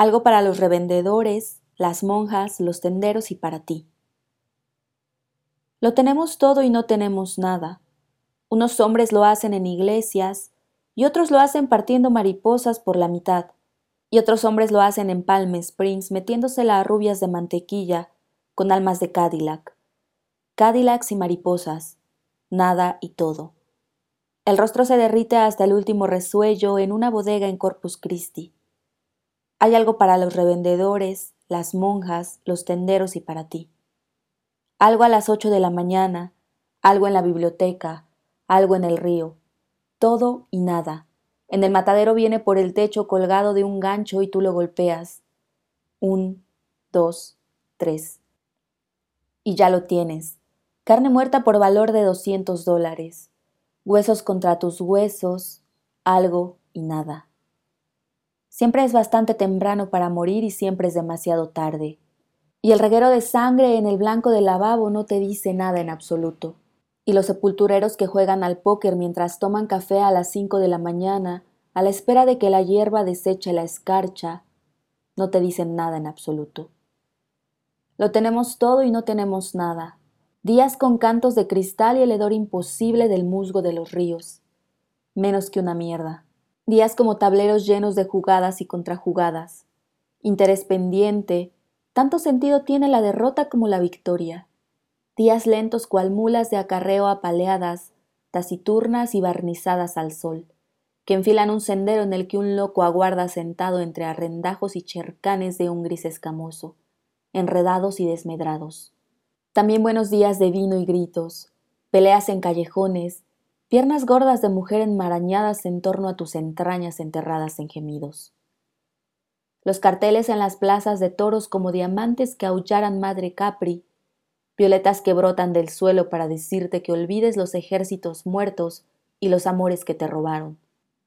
Algo para los revendedores, las monjas, los tenderos y para ti. Lo tenemos todo y no tenemos nada. Unos hombres lo hacen en iglesias y otros lo hacen partiendo mariposas por la mitad. Y otros hombres lo hacen en Palm Springs metiéndosela a rubias de mantequilla con almas de Cadillac. Cadillacs y mariposas, nada y todo. El rostro se derrite hasta el último resuello en una bodega en Corpus Christi. Hay algo para los revendedores, las monjas, los tenderos y para ti. Algo a las ocho de la mañana, algo en la biblioteca, algo en el río. Todo y nada. En el matadero viene por el techo colgado de un gancho y tú lo golpeas. Un, dos, tres. Y ya lo tienes. Carne muerta por valor de doscientos dólares huesos contra tus huesos, algo y nada. Siempre es bastante temprano para morir y siempre es demasiado tarde. Y el reguero de sangre en el blanco del lavabo no te dice nada en absoluto. Y los sepultureros que juegan al póker mientras toman café a las cinco de la mañana, a la espera de que la hierba deseche la escarcha, no te dicen nada en absoluto. Lo tenemos todo y no tenemos nada días con cantos de cristal y el hedor imposible del musgo de los ríos. Menos que una mierda. Días como tableros llenos de jugadas y contrajugadas. Interés pendiente, tanto sentido tiene la derrota como la victoria. Días lentos cual mulas de acarreo apaleadas, taciturnas y barnizadas al sol, que enfilan un sendero en el que un loco aguarda sentado entre arrendajos y chercanes de un gris escamoso, enredados y desmedrados. También buenos días de vino y gritos, peleas en callejones, piernas gordas de mujer enmarañadas en torno a tus entrañas enterradas en gemidos. Los carteles en las plazas de toros como diamantes que aullaran Madre Capri, violetas que brotan del suelo para decirte que olvides los ejércitos muertos y los amores que te robaron.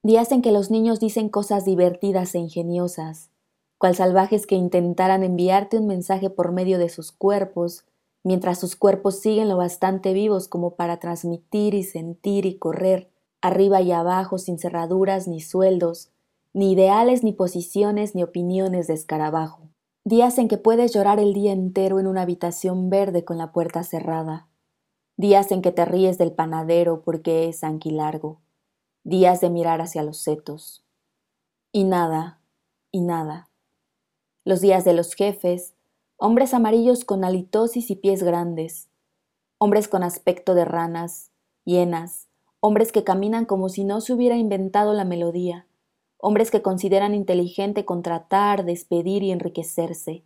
Días en que los niños dicen cosas divertidas e ingeniosas, cual salvajes que intentaran enviarte un mensaje por medio de sus cuerpos mientras sus cuerpos siguen lo bastante vivos como para transmitir y sentir y correr, arriba y abajo sin cerraduras ni sueldos, ni ideales ni posiciones ni opiniones de escarabajo. Días en que puedes llorar el día entero en una habitación verde con la puerta cerrada. Días en que te ríes del panadero porque es anquilargo. Días de mirar hacia los setos. Y nada, y nada. Los días de los jefes, hombres amarillos con halitosis y pies grandes, hombres con aspecto de ranas, hienas, hombres que caminan como si no se hubiera inventado la melodía, hombres que consideran inteligente contratar, despedir y enriquecerse,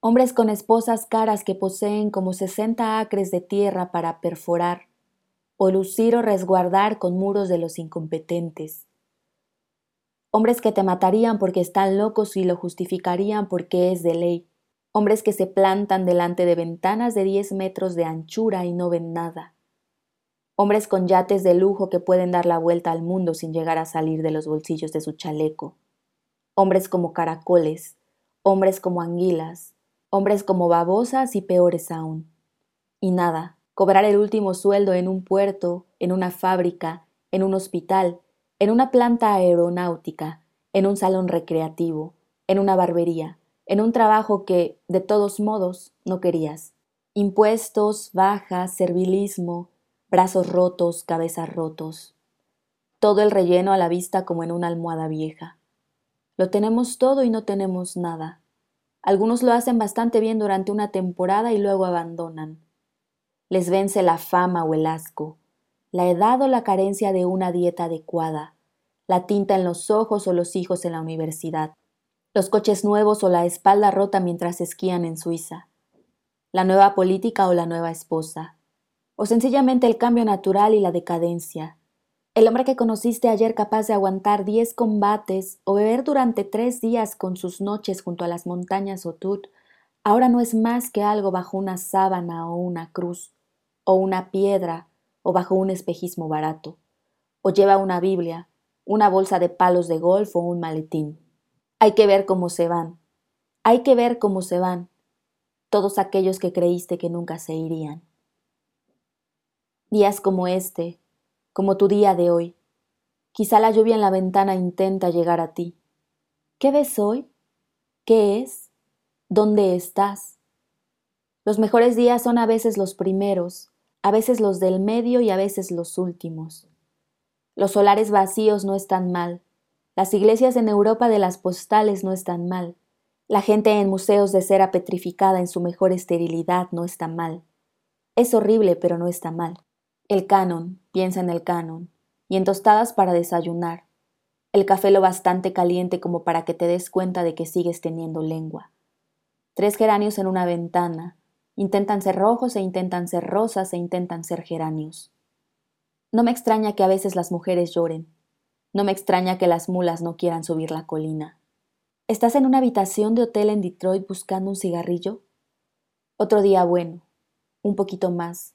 hombres con esposas caras que poseen como sesenta acres de tierra para perforar, o lucir o resguardar con muros de los incompetentes, hombres que te matarían porque están locos y lo justificarían porque es de ley, hombres que se plantan delante de ventanas de diez metros de anchura y no ven nada, hombres con yates de lujo que pueden dar la vuelta al mundo sin llegar a salir de los bolsillos de su chaleco, hombres como caracoles, hombres como anguilas, hombres como babosas y peores aún. Y nada, cobrar el último sueldo en un puerto, en una fábrica, en un hospital, en una planta aeronáutica, en un salón recreativo, en una barbería, en un trabajo que, de todos modos, no querías. Impuestos, bajas, servilismo, brazos rotos, cabezas rotos. Todo el relleno a la vista como en una almohada vieja. Lo tenemos todo y no tenemos nada. Algunos lo hacen bastante bien durante una temporada y luego abandonan. Les vence la fama o el asco, la edad o la carencia de una dieta adecuada, la tinta en los ojos o los hijos en la universidad, los coches nuevos o la espalda rota mientras esquían en Suiza, la nueva política o la nueva esposa, o sencillamente el cambio natural y la decadencia, el hombre que conociste ayer capaz de aguantar diez combates o beber durante tres días con sus noches junto a las montañas Otut, ahora no es más que algo bajo una sábana o una cruz, o una piedra, o bajo un espejismo barato, o lleva una Biblia, una bolsa de palos de golf o un maletín. Hay que ver cómo se van. Hay que ver cómo se van todos aquellos que creíste que nunca se irían. Días como este, como tu día de hoy, quizá la lluvia en la ventana intenta llegar a ti. ¿Qué ves hoy? ¿Qué es? ¿Dónde estás? Los mejores días son a veces los primeros, a veces los del medio y a veces los últimos. Los solares vacíos no están mal, las iglesias en Europa de las postales no están mal, la gente en museos de cera petrificada en su mejor esterilidad no está mal. Es horrible, pero no está mal. El canon, piensa en el canon, y en tostadas para desayunar. El café lo bastante caliente como para que te des cuenta de que sigues teniendo lengua. Tres geranios en una ventana, Intentan ser rojos e intentan ser rosas e intentan ser geranios. No me extraña que a veces las mujeres lloren. No me extraña que las mulas no quieran subir la colina. ¿Estás en una habitación de hotel en Detroit buscando un cigarrillo? Otro día bueno, un poquito más.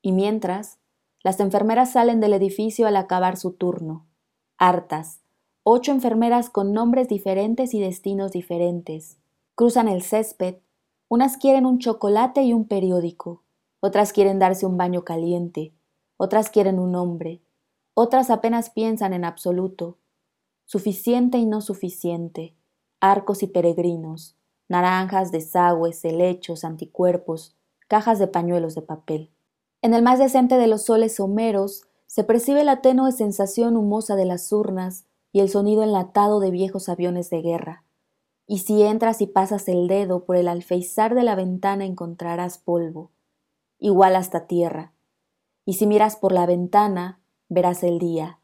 Y mientras, las enfermeras salen del edificio al acabar su turno, hartas, ocho enfermeras con nombres diferentes y destinos diferentes. Cruzan el césped unas quieren un chocolate y un periódico, otras quieren darse un baño caliente, otras quieren un hombre, otras apenas piensan en absoluto. Suficiente y no suficiente, arcos y peregrinos, naranjas, desagües, helechos, anticuerpos, cajas de pañuelos de papel. En el más decente de los soles someros se percibe la tenue sensación humosa de las urnas y el sonido enlatado de viejos aviones de guerra. Y si entras y pasas el dedo por el alfeizar de la ventana encontrarás polvo, igual hasta tierra, y si miras por la ventana verás el día,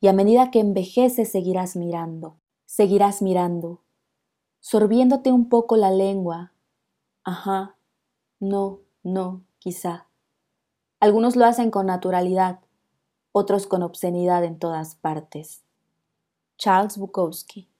y a medida que envejeces seguirás mirando, seguirás mirando, sorbiéndote un poco la lengua. Ajá, no, no, quizá. Algunos lo hacen con naturalidad, otros con obscenidad en todas partes. Charles Bukowski